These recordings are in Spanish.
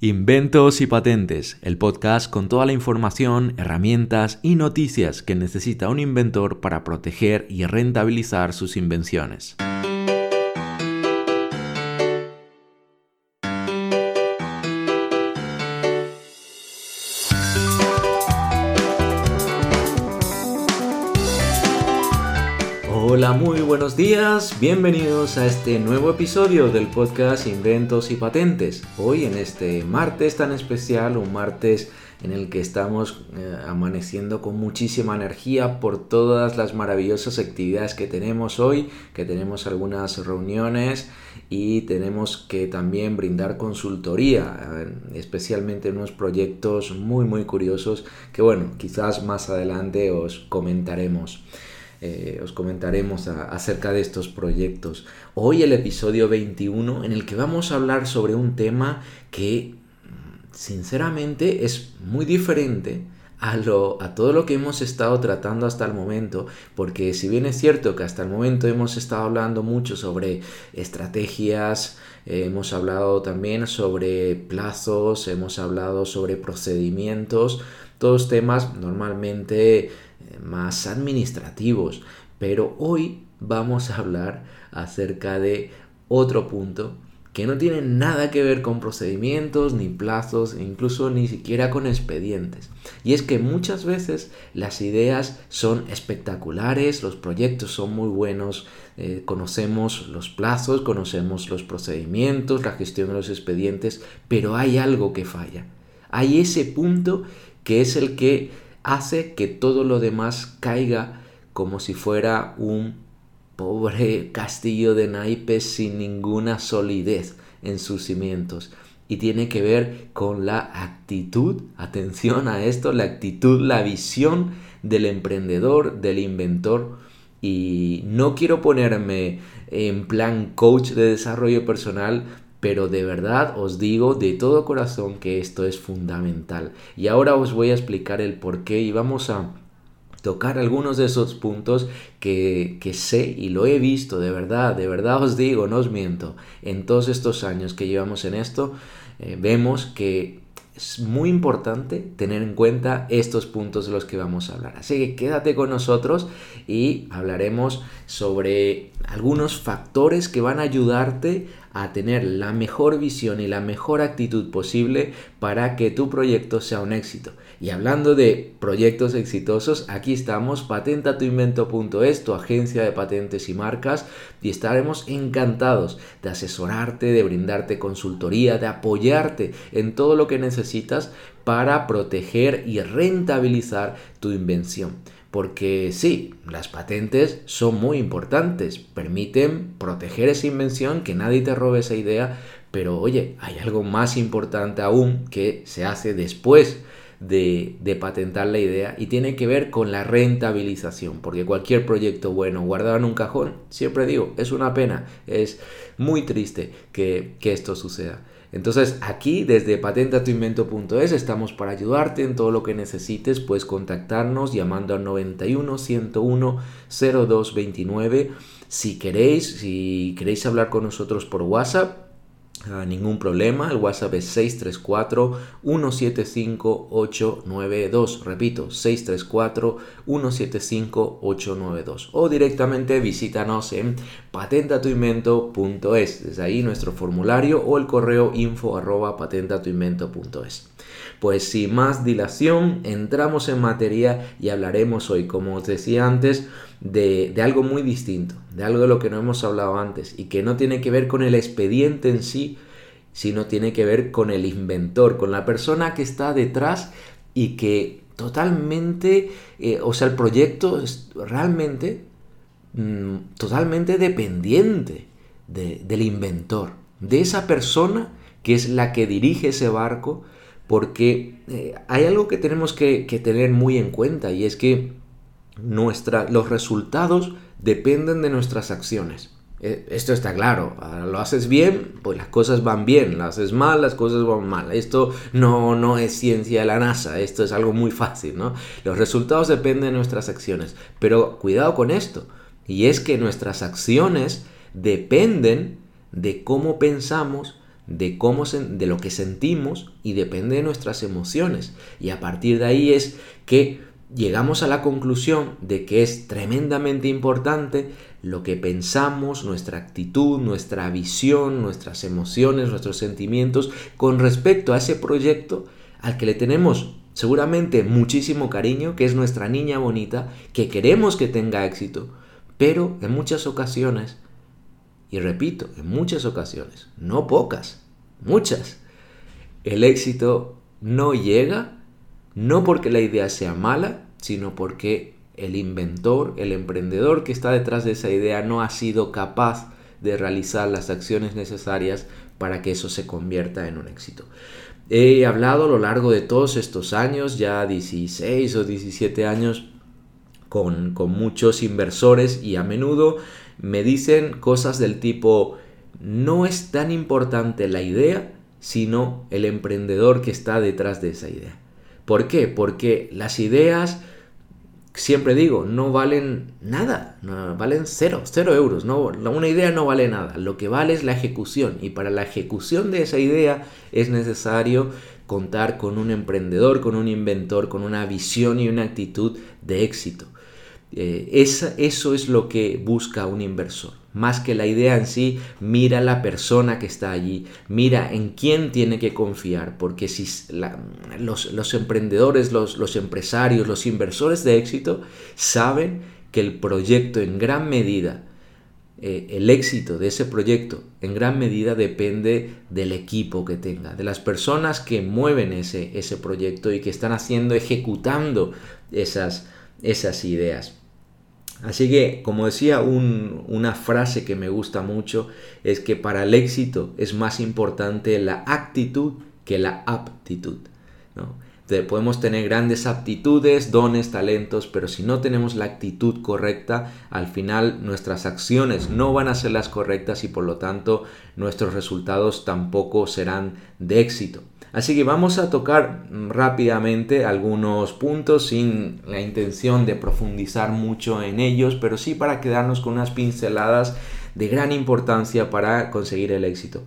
Inventos y Patentes, el podcast con toda la información, herramientas y noticias que necesita un inventor para proteger y rentabilizar sus invenciones. Muy buenos días, bienvenidos a este nuevo episodio del podcast Inventos y Patentes. Hoy en este martes tan especial, un martes en el que estamos eh, amaneciendo con muchísima energía por todas las maravillosas actividades que tenemos hoy, que tenemos algunas reuniones y tenemos que también brindar consultoría, especialmente en unos proyectos muy muy curiosos que bueno, quizás más adelante os comentaremos. Eh, os comentaremos acerca de estos proyectos. Hoy el episodio 21 en el que vamos a hablar sobre un tema que sinceramente es muy diferente a, lo, a todo lo que hemos estado tratando hasta el momento, porque si bien es cierto que hasta el momento hemos estado hablando mucho sobre estrategias, eh, hemos hablado también sobre plazos, hemos hablado sobre procedimientos, todos temas normalmente más administrativos. Pero hoy vamos a hablar acerca de otro punto que no tiene nada que ver con procedimientos, ni plazos, incluso ni siquiera con expedientes. Y es que muchas veces las ideas son espectaculares, los proyectos son muy buenos, eh, conocemos los plazos, conocemos los procedimientos, la gestión de los expedientes, pero hay algo que falla. Hay ese punto que es el que hace que todo lo demás caiga como si fuera un pobre castillo de naipes sin ninguna solidez en sus cimientos. Y tiene que ver con la actitud, atención a esto, la actitud, la visión del emprendedor, del inventor. Y no quiero ponerme en plan coach de desarrollo personal, pero de verdad os digo de todo corazón que esto es fundamental. Y ahora os voy a explicar el por qué y vamos a tocar algunos de esos puntos que, sé y lo he visto, de verdad, de verdad os digo, no os miento, en todos estos años que llevamos en esto, eh, vemos que es muy importante tener en cuenta estos puntos de los que vamos a hablar. Así que quédate con nosotros y hablaremos sobre algunos factores que van a ayudarte a tener la mejor visión y la mejor actitud posible para que tu proyecto sea un éxito. Y hablando de proyectos exitosos, aquí estamos, patentatuinvento.es, tu agencia de patentes y marcas, y estaremos encantados de asesorarte, de brindarte consultoría, de apoyarte en todo lo que necesitas para proteger y rentabilizar tu invención. Porque sí, las patentes son muy importantes, permiten proteger esa invención, que nadie te robe esa idea, pero oye, hay algo más importante aún que se hace después de, patentar la idea y tiene que ver con la rentabilización, porque cualquier proyecto bueno guardado en un cajón, siempre digo, es una pena, es muy triste que esto suceda. Entonces aquí desde patentatuinvento.es estamos para ayudarte en todo lo que necesites. Puedes contactarnos llamando al 91 101 0229. Si queréis, si queréis hablar con nosotros por WhatsApp, ningún problema. El WhatsApp es 634-175-892. Repito, 634-175-892. O directamente visítanos en patentatuinvento.es. Desde ahí nuestro formulario o el correo info arroba patentatuinvento.es. Pues sin más dilación, entramos en materia y hablaremos hoy, como os decía antes, de, algo muy distinto, de algo de lo que no hemos hablado antes y que no tiene que ver con el expediente en sí, sino tiene que ver con el inventor, con la persona que está detrás y que totalmente, eh, o sea, el proyecto es realmente mm, totalmente dependiente del inventor, de esa persona que es la que dirige ese barco, porque eh, hay algo que tenemos que, que tener muy en cuenta y es que nuestra, los resultados dependen de nuestras acciones. Eh, esto está claro, lo haces bien, pues las cosas van bien, lo haces mal, las cosas van mal. Esto no, no es ciencia de la NASA, esto es algo muy fácil, ¿no? Los resultados dependen de nuestras acciones, pero cuidado con esto, y es que nuestras acciones dependen de cómo pensamos, de cómo de lo que sentimos y depende de nuestras emociones. Y a partir de ahí es que llegamos a la conclusión de que es tremendamente importante lo que pensamos, nuestra actitud, nuestra visión, nuestras emociones, nuestros sentimientos con respecto a ese proyecto al que le tenemos seguramente muchísimo cariño, que es nuestra niña bonita, que queremos que tenga éxito, pero en muchas ocasiones, y repito, en muchas ocasiones, no pocas, muchas, el éxito no llega no porque la idea sea mala, sino porque el inventor, el emprendedor que está detrás de esa idea no ha sido capaz de realizar las acciones necesarias para que eso se convierta en un éxito. He hablado a lo largo de todos estos años, ya 16 o 17 años, con, muchos inversores y a menudo me dicen cosas del tipo, no es tan importante la idea, sino el emprendedor que está detrás de esa idea. ¿Por qué? Porque las ideas, siempre digo, no valen nada, valen cero, cero euros. No, una idea no vale nada, lo que vale es la ejecución y para la ejecución de esa idea es necesario contar con un emprendedor, con un inventor, con una visión y una actitud de éxito. Eh, eso es lo que busca un inversor. Más que la idea en sí, mira la persona que está allí, mira en quién tiene que confiar, porque si los, emprendedores, los, empresarios, los inversores de éxito saben que el proyecto en gran medida, eh, el éxito de ese proyecto en gran medida depende del equipo que tenga, de las personas que mueven ese, ese proyecto y que están haciendo, ejecutando esas, esas ideas. Así que, como decía una frase que me gusta mucho, es que para el éxito es más importante la actitud que la aptitud. podemos tener grandes aptitudes, dones, talentos, pero si no tenemos la actitud correcta, al final nuestras acciones no van a ser las correctas y por lo tanto nuestros resultados tampoco serán de éxito. Así que vamos a tocar rápidamente algunos puntos sin la intención de profundizar mucho en ellos, pero sí para quedarnos con unas pinceladas de gran importancia para conseguir el éxito.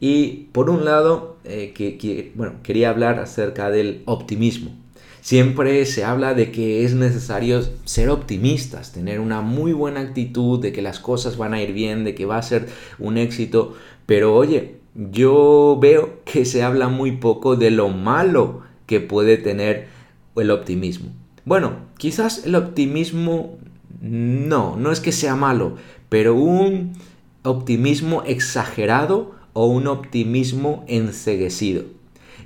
Y por un lado, eh, bueno, quería hablar acerca del optimismo. Siempre se habla de que es necesario ser optimistas, tener una muy buena actitud, de que las cosas van a ir bien, de que va a ser un éxito, pero oye, yo veo que se habla muy poco de lo malo que puede tener el optimismo. Bueno, quizás el optimismo no, no es que sea malo, pero un optimismo exagerado o un optimismo enseguecido.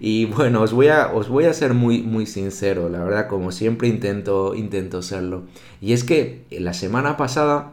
Y bueno, os voy a, os voy a ser muy, muy sincero, la verdad, como siempre intento, intento serlo. Y es que la semana pasada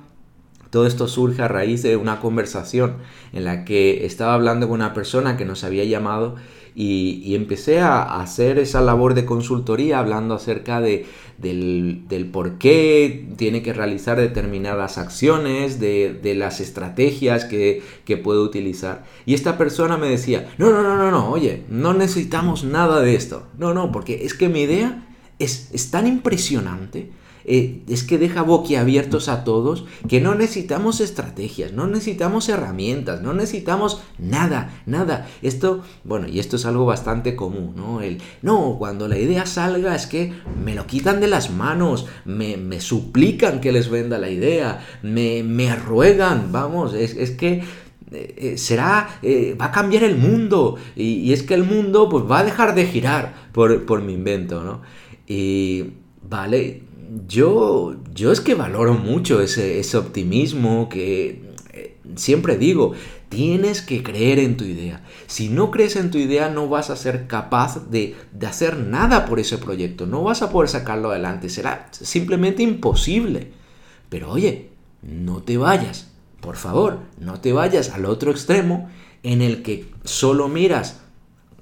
todo esto surge a raíz de una conversación en la que estaba hablando con una persona que nos había llamado y, empecé a hacer esa labor de consultoría hablando acerca de, del, por qué tiene que realizar determinadas acciones, de, las estrategias que, que, puede utilizar. Y esta persona me decía, no, no, no, no, no, oye, no necesitamos nada de esto. No, no, porque es que mi idea es, es tan impresionante eh, es que deja boquiabiertos a todos que no necesitamos estrategias, no necesitamos herramientas, no necesitamos nada, nada. Esto, bueno, y esto es algo bastante común, ¿no? El, no, cuando la idea salga es que me lo quitan de las manos, me, suplican que les venda la idea, me, me ruegan, vamos, es, que eh, eh, será, va a cambiar el mundo y, es que el mundo pues va a dejar de girar por, por mi invento, ¿no? Y vale, yo, yo es que valoro mucho ese, optimismo que eh, siempre digo, tienes que creer en tu idea. Si no crees en tu idea no vas a ser capaz de, de hacer nada por ese proyecto, no vas a poder sacarlo adelante, será simplemente imposible. Pero oye, no te vayas, por favor, no te vayas al otro extremo en el que solo miras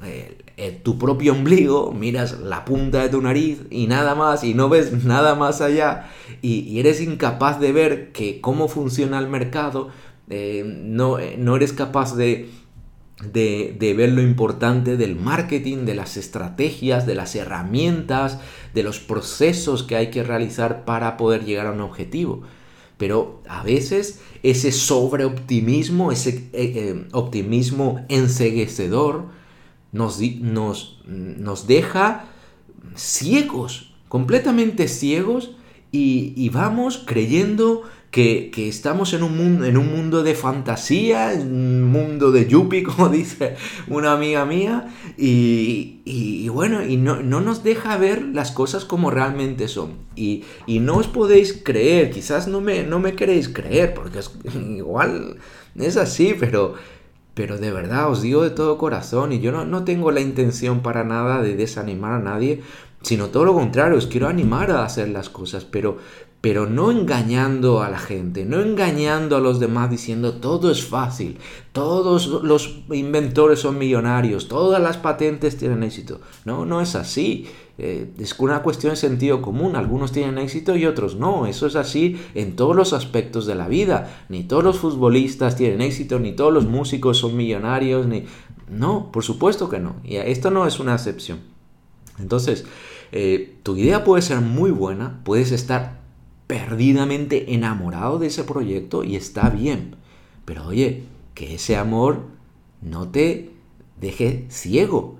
eh, eh, tu propio ombligo, miras la punta de tu nariz y nada más, y no ves nada más allá, y, eres incapaz de ver que cómo funciona el mercado, eh, no, no, eres capaz de, de, ver lo importante del marketing, de las estrategias, de las herramientas, de los procesos que hay que realizar para poder llegar a un objetivo. pero a veces ese sobreoptimismo, ese eh, eh, optimismo enseguecedor, nos, nos, nos deja ciegos, completamente ciegos, y, vamos creyendo que, estamos en un, mundo, en un mundo de fantasía, en un mundo de yuppie, como dice una amiga mía, y, bueno, y no, nos deja ver las cosas como realmente son. Y, no os podéis creer, quizás no me, no me queréis creer, porque igual es así, pero pero de verdad os digo de todo corazón y yo no, no tengo la intención para nada de desanimar a nadie, sino todo lo contrario, os quiero animar a hacer las cosas, pero, pero no engañando a la gente, no engañando a los demás diciendo todo es fácil, todos los inventores son millonarios, todas las patentes tienen éxito. No, no es así. Eh, es una cuestión de sentido común. Algunos tienen éxito y otros no. Eso es así en todos los aspectos de la vida. Ni todos los futbolistas tienen éxito, ni todos los músicos son millonarios. No, por supuesto que no. Y esto no es una excepción. Entonces, eh, tu idea puede ser muy buena, puedes estar perdidamente enamorado de ese proyecto y está bien. Pero oye, que ese amor no te deje ciego.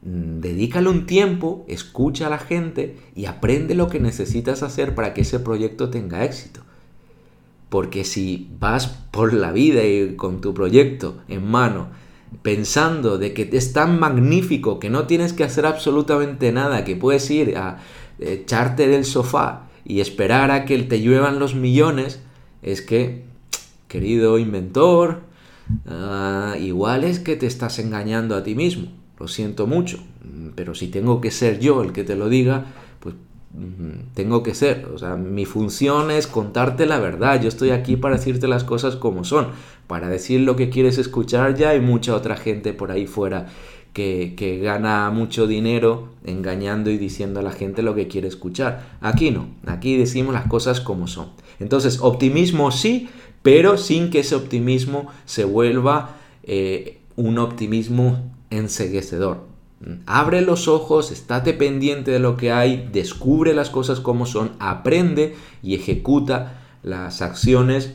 Mm, dedícale un tiempo, escucha a la gente y aprende lo que necesitas hacer para que ese proyecto tenga éxito. Porque si vas por la vida y con tu proyecto en mano pensando de que es tan magnífico que no tienes que hacer absolutamente nada, que puedes ir a echarte del sofá y esperar a que te lluevan los millones, es que, querido inventor, ah, igual es que te estás engañando a ti mismo. Lo siento mucho, pero si tengo que ser yo el que te lo diga, pues mm, tengo que ser. O sea, mi función es contarte la verdad. Yo estoy aquí para decirte las cosas como son para decir lo que quieres escuchar, ya hay mucha otra gente por ahí fuera que, gana mucho dinero engañando y diciendo a la gente lo que quiere escuchar. Aquí no, aquí decimos las cosas como son. Entonces, optimismo sí, pero sin que ese optimismo se vuelva eh, un optimismo enseguecedor. Abre los ojos, estate pendiente de lo que hay, descubre las cosas como son, aprende y ejecuta las acciones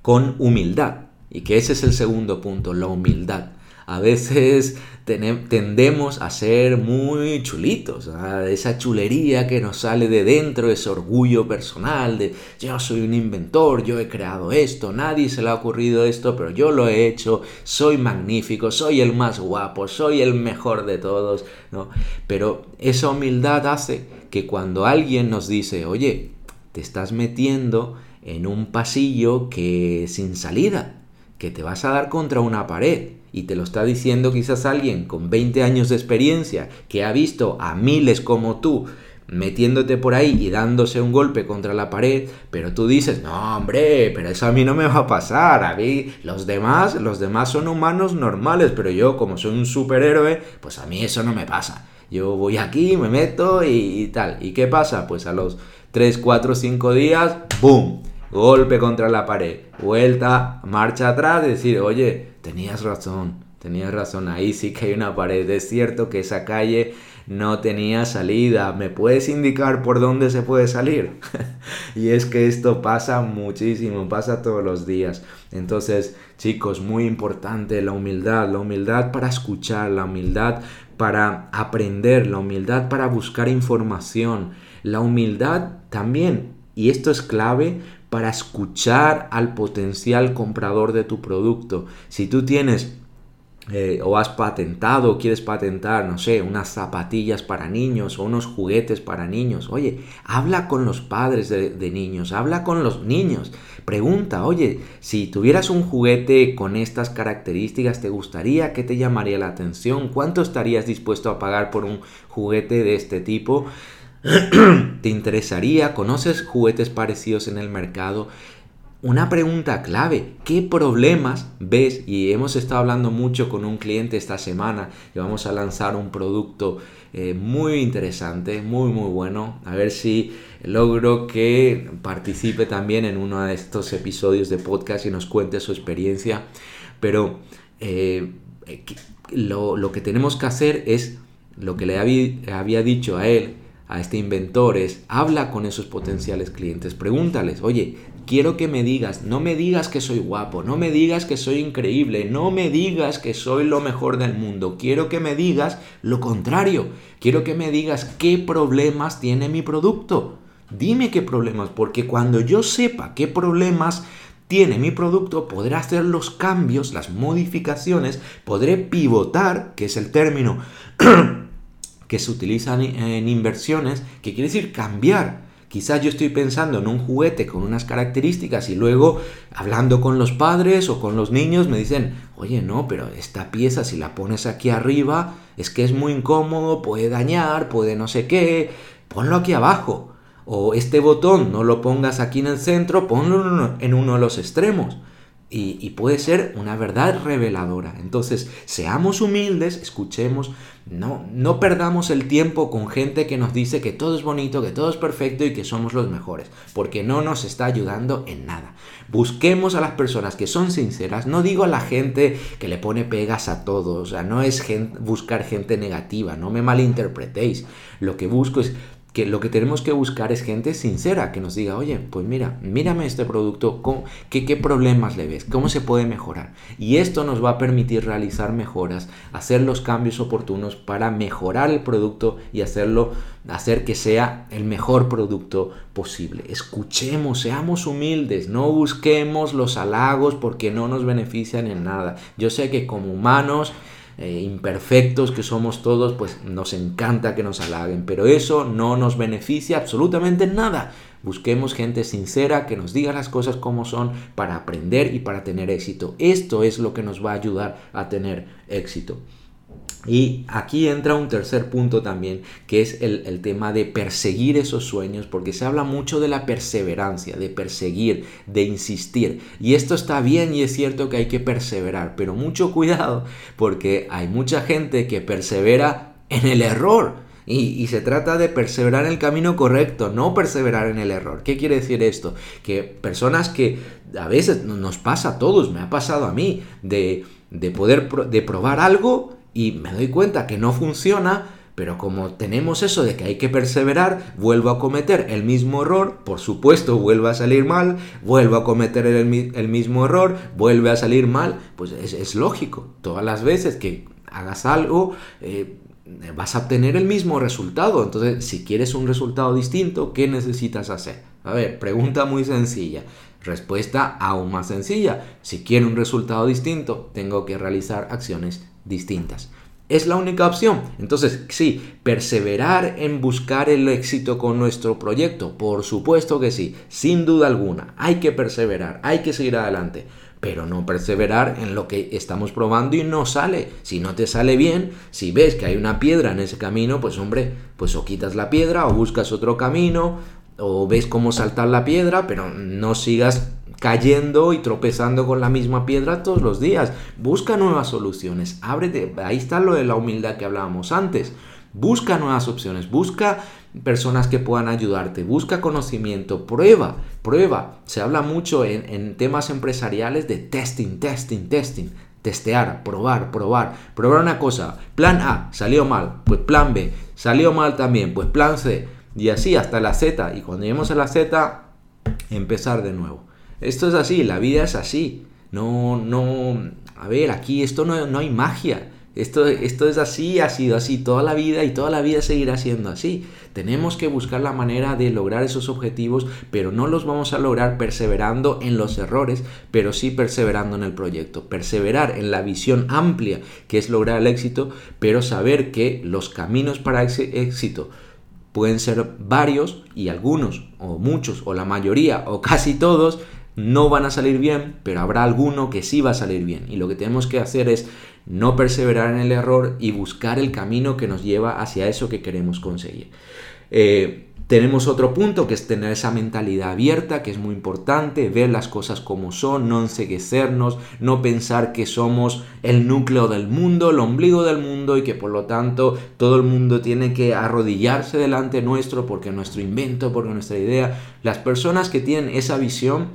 con humildad. Y que ese es el segundo punto, la humildad. A veces tendemos a ser muy chulitos, esa chulería que nos sale de dentro, ese orgullo personal de yo soy un inventor, yo he creado esto, nadie se le ha ocurrido esto, pero yo lo he hecho, soy magnífico, soy el más guapo, soy el mejor de todos, ¿no? Pero esa humildad hace que cuando alguien nos dice, oye, te estás metiendo en un pasillo que sin salida, que te vas a dar contra una pared. Y te lo está diciendo quizás alguien con 20 años de experiencia, que ha visto a miles como tú metiéndote por ahí y dándose un golpe contra la pared, pero tú dices, no hombre, pero eso a mí no me va a pasar, a mí los demás, los demás son humanos normales, pero yo como soy un superhéroe, pues a mí eso no me pasa. Yo voy aquí, me meto y, tal. ¿Y qué pasa? Pues a los 3, 4, 5 días, ¡boom! golpe contra la pared, vuelta, marcha atrás, decir, oye, tenías razón, tenías razón, ahí sí que hay una pared, es cierto que esa calle no tenía salida, ¿me puedes indicar por dónde se puede salir? y es que esto pasa muchísimo, pasa todos los días. Entonces, chicos, muy importante la humildad, la humildad para escuchar, la humildad para aprender, la humildad para buscar información, la humildad también, y esto es clave para escuchar al potencial comprador de tu producto. Si tú tienes eh, o has patentado o quieres patentar, no sé, unas zapatillas para niños o unos juguetes para niños, oye, habla con los padres de, de, niños, habla con los niños, pregunta, oye, si tuvieras un juguete con estas características, ¿te gustaría? ¿Qué te llamaría la atención? ¿Cuánto estarías dispuesto a pagar por un juguete de este tipo? ¿Te interesaría? ¿Conoces juguetes parecidos en el mercado? Una pregunta clave, ¿qué problemas ves? Y hemos estado hablando mucho con un cliente esta semana y vamos a lanzar un producto eh, muy interesante, muy muy bueno. A ver si logro que participe también en uno de estos episodios de podcast y nos cuente su experiencia. Pero eh, lo, que tenemos que hacer es lo que le había dicho a él, a este inventor es, habla con esos potenciales clientes, pregúntales, oye, quiero que me digas, no me digas que soy guapo, no me digas que soy increíble, no me digas que soy lo mejor del mundo, quiero que me digas lo contrario, quiero que me digas qué problemas tiene mi producto. Dime qué problemas, porque cuando yo sepa qué problemas tiene mi producto, podré hacer los cambios, las modificaciones, podré pivotar, que es el término que se utiliza en inversiones, que quiere decir cambiar. Quizás yo estoy pensando en un juguete con unas características y luego hablando con los padres o con los niños me dicen, oye, no, pero esta pieza si la pones aquí arriba es que es muy incómodo, puede dañar, puede no sé qué, ponlo aquí abajo. O este botón no lo pongas aquí en el centro, ponlo en uno de los extremos. Y, puede ser una verdad reveladora. Entonces, seamos humildes, escuchemos, no, no perdamos el tiempo con gente que nos dice que todo es bonito, que todo es perfecto y que somos los mejores, porque no nos está ayudando en nada. Busquemos a las personas que son sinceras, no digo a la gente que le pone pegas a todo, o sea, no es buscar gente negativa, no me malinterpretéis. Lo que busco es que lo que tenemos que buscar es gente sincera que nos diga, oye, pues mira, mírame este producto, qué, ¿qué problemas le ves? ¿Cómo se puede mejorar? Y esto nos va a permitir realizar mejoras, hacer los cambios oportunos para mejorar el producto y hacerlo, hacer que sea el mejor producto posible. Escuchemos, seamos humildes, no busquemos los halagos porque no nos benefician en nada. Yo sé que como humanos, eh, imperfectos que somos todos, pues nos encanta que nos halaguen, pero eso no nos beneficia absolutamente nada. Busquemos gente sincera que nos diga las cosas como son para aprender y para tener éxito. Esto es lo que nos va a ayudar a tener éxito. Y aquí entra un tercer punto también, que es el, tema de perseguir esos sueños, porque se habla mucho de la perseverancia, de perseguir, de insistir. Y esto está bien y es cierto que hay que perseverar, pero mucho cuidado, porque hay mucha gente que persevera en el error. Y, se trata de perseverar en el camino correcto, no perseverar en el error. ¿Qué quiere decir esto? Que personas que a veces nos pasa a todos, me ha pasado a mí, de, de poder de probar algo y me doy cuenta que no funciona, pero como tenemos eso de que hay que perseverar, vuelvo a cometer el mismo error, por supuesto vuelve a salir mal, vuelvo a cometer el, mismo error, vuelve a salir mal, pues es, lógico, todas las veces que hagas algo, eh, vas a obtener el mismo resultado. Entonces, si quieres un resultado distinto, ¿qué necesitas hacer? A ver, pregunta muy sencilla. Respuesta aún más sencilla. Si quiero un resultado distinto, tengo que realizar acciones distintas. Es la única opción. Entonces, sí, perseverar en buscar el éxito con nuestro proyecto, por supuesto que sí, sin duda alguna. Hay que perseverar, hay que seguir adelante, pero no perseverar en lo que estamos probando y no sale. Si no te sale bien, si ves que hay una piedra en ese camino, pues hombre, pues o quitas la piedra o buscas otro camino o ves cómo saltar la piedra, pero no sigas cayendo y tropezando con la misma piedra todos los días. Busca nuevas soluciones. Ábrete. Ahí está lo de la humildad que hablábamos antes. Busca nuevas opciones. Busca personas que puedan ayudarte. Busca conocimiento. Prueba. Prueba. Se habla mucho en, en temas empresariales de testing, testing, testing. Testear, probar, probar. Probar una cosa. Plan A salió mal. Pues plan B salió mal también. Pues plan C. Y así hasta la Z. Y cuando lleguemos a la Z, empezar de nuevo. Esto es así, la vida es así. No, no, a ver, aquí esto no, no hay magia. Esto, esto es así, ha sido así toda la vida y toda la vida seguirá siendo así. Tenemos que buscar la manera de lograr esos objetivos, pero no los vamos a lograr perseverando en los errores, pero sí perseverando en el proyecto. Perseverar en la visión amplia que es lograr el éxito, pero saber que los caminos para ese éxito pueden ser varios y algunos o muchos o la mayoría o casi todos no van a salir bien, pero habrá alguno que sí va a salir bien. Y lo que tenemos que hacer es no perseverar en el error y buscar el camino que nos lleva hacia eso que queremos conseguir. Eh, tenemos otro punto que es tener esa mentalidad abierta, que es muy importante, ver las cosas como son, no enseguecernos, no pensar que somos el núcleo del mundo, el ombligo del mundo y que por lo tanto todo el mundo tiene que arrodillarse delante nuestro porque nuestro invento, porque nuestra idea. Las personas que tienen esa visión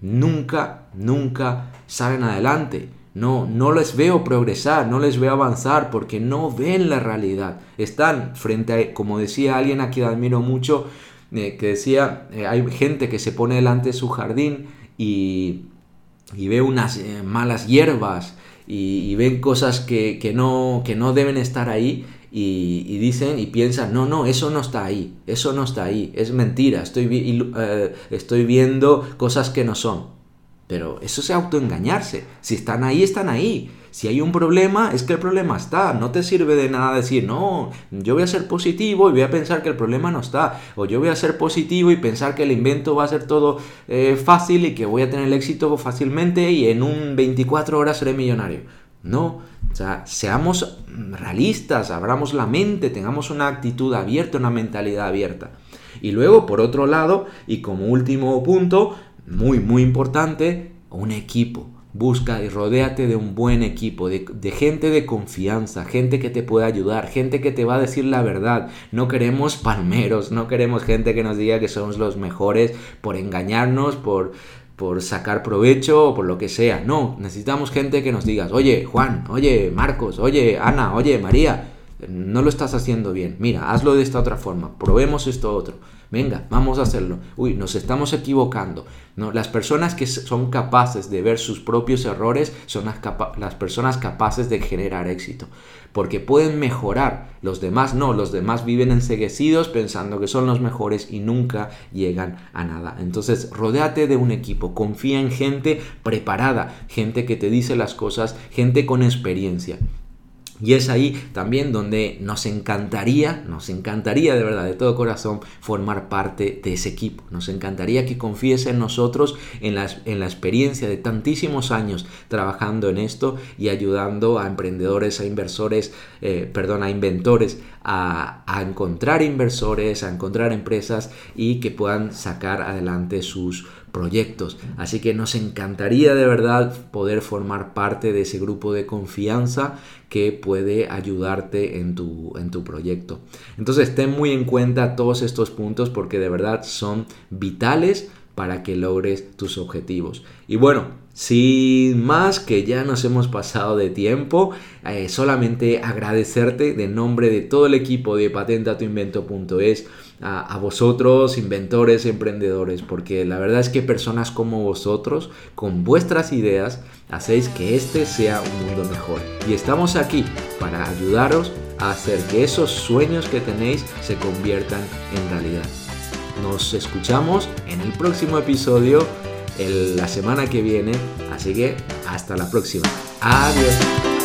nunca, nunca salen adelante. No, no les veo progresar, no les veo avanzar porque no ven la realidad. Están frente a, como decía alguien a quien admiro mucho, eh, que decía, eh, hay gente que se pone delante de su jardín y, ve unas eh, malas hierbas y, ven cosas que, no, que no deben estar ahí y, dicen y piensan, no, no, eso no está ahí, eso no está ahí, es mentira, estoy, estoy viendo cosas que no son. Pero eso es autoengañarse. Si están ahí, están ahí. Si hay un problema, es que el problema está. No te sirve de nada decir, no, yo voy a ser positivo y voy a pensar que el problema no está. O yo voy a ser positivo y pensar que el invento va a ser todo eh, fácil y que voy a tener el éxito fácilmente y en un 24 horas seré millonario. No, o sea, seamos realistas, abramos la mente, tengamos una actitud abierta, una mentalidad abierta. Y luego, por otro lado, y como último punto, muy, muy importante, un equipo. Busca y rodéate de un buen equipo, de, gente de confianza, gente que te pueda ayudar, gente que te va a decir la verdad. No queremos palmeros, no queremos gente que nos diga que somos los mejores por engañarnos, por, por sacar provecho o por lo que sea. No, necesitamos gente que nos diga, oye Juan, oye Marcos, oye Ana, oye María, no lo estás haciendo bien. Mira, hazlo de esta otra forma, probemos esto otro. Venga, vamos a hacerlo. Uy, nos estamos equivocando. No, las personas que son capaces de ver sus propios errores son las, las, personas capaces de generar éxito. Porque pueden mejorar. Los demás no. Los demás viven enseguecidos pensando que son los mejores y nunca llegan a nada. Entonces, rodéate de un equipo. Confía en gente preparada. Gente que te dice las cosas. Gente con experiencia. Y es ahí también donde nos encantaría, nos encantaría de verdad, de todo corazón, formar parte de ese equipo. Nos encantaría que confíes en nosotros, en la, en la experiencia de tantísimos años trabajando en esto y ayudando a emprendedores, a inversores, eh, perdón, a inventores a, a encontrar inversores, a encontrar empresas y que puedan sacar adelante sus proyectos. Así que nos encantaría de verdad poder formar parte de ese grupo de confianza que puede ayudarte en tu, en tu proyecto. Entonces ten muy en cuenta todos estos puntos porque de verdad son vitales para que logres tus objetivos. Y bueno, sin más que ya nos hemos pasado de tiempo, eh, solamente agradecerte de nombre de todo el equipo de patentatuinvento.es a, vosotros, inventores, emprendedores, porque la verdad es que personas como vosotros, con vuestras ideas, hacéis que este sea un mundo mejor. Y estamos aquí para ayudaros a hacer que esos sueños que tenéis se conviertan en realidad. Nos escuchamos en el próximo episodio la semana que viene. Así que hasta la próxima. Adiós.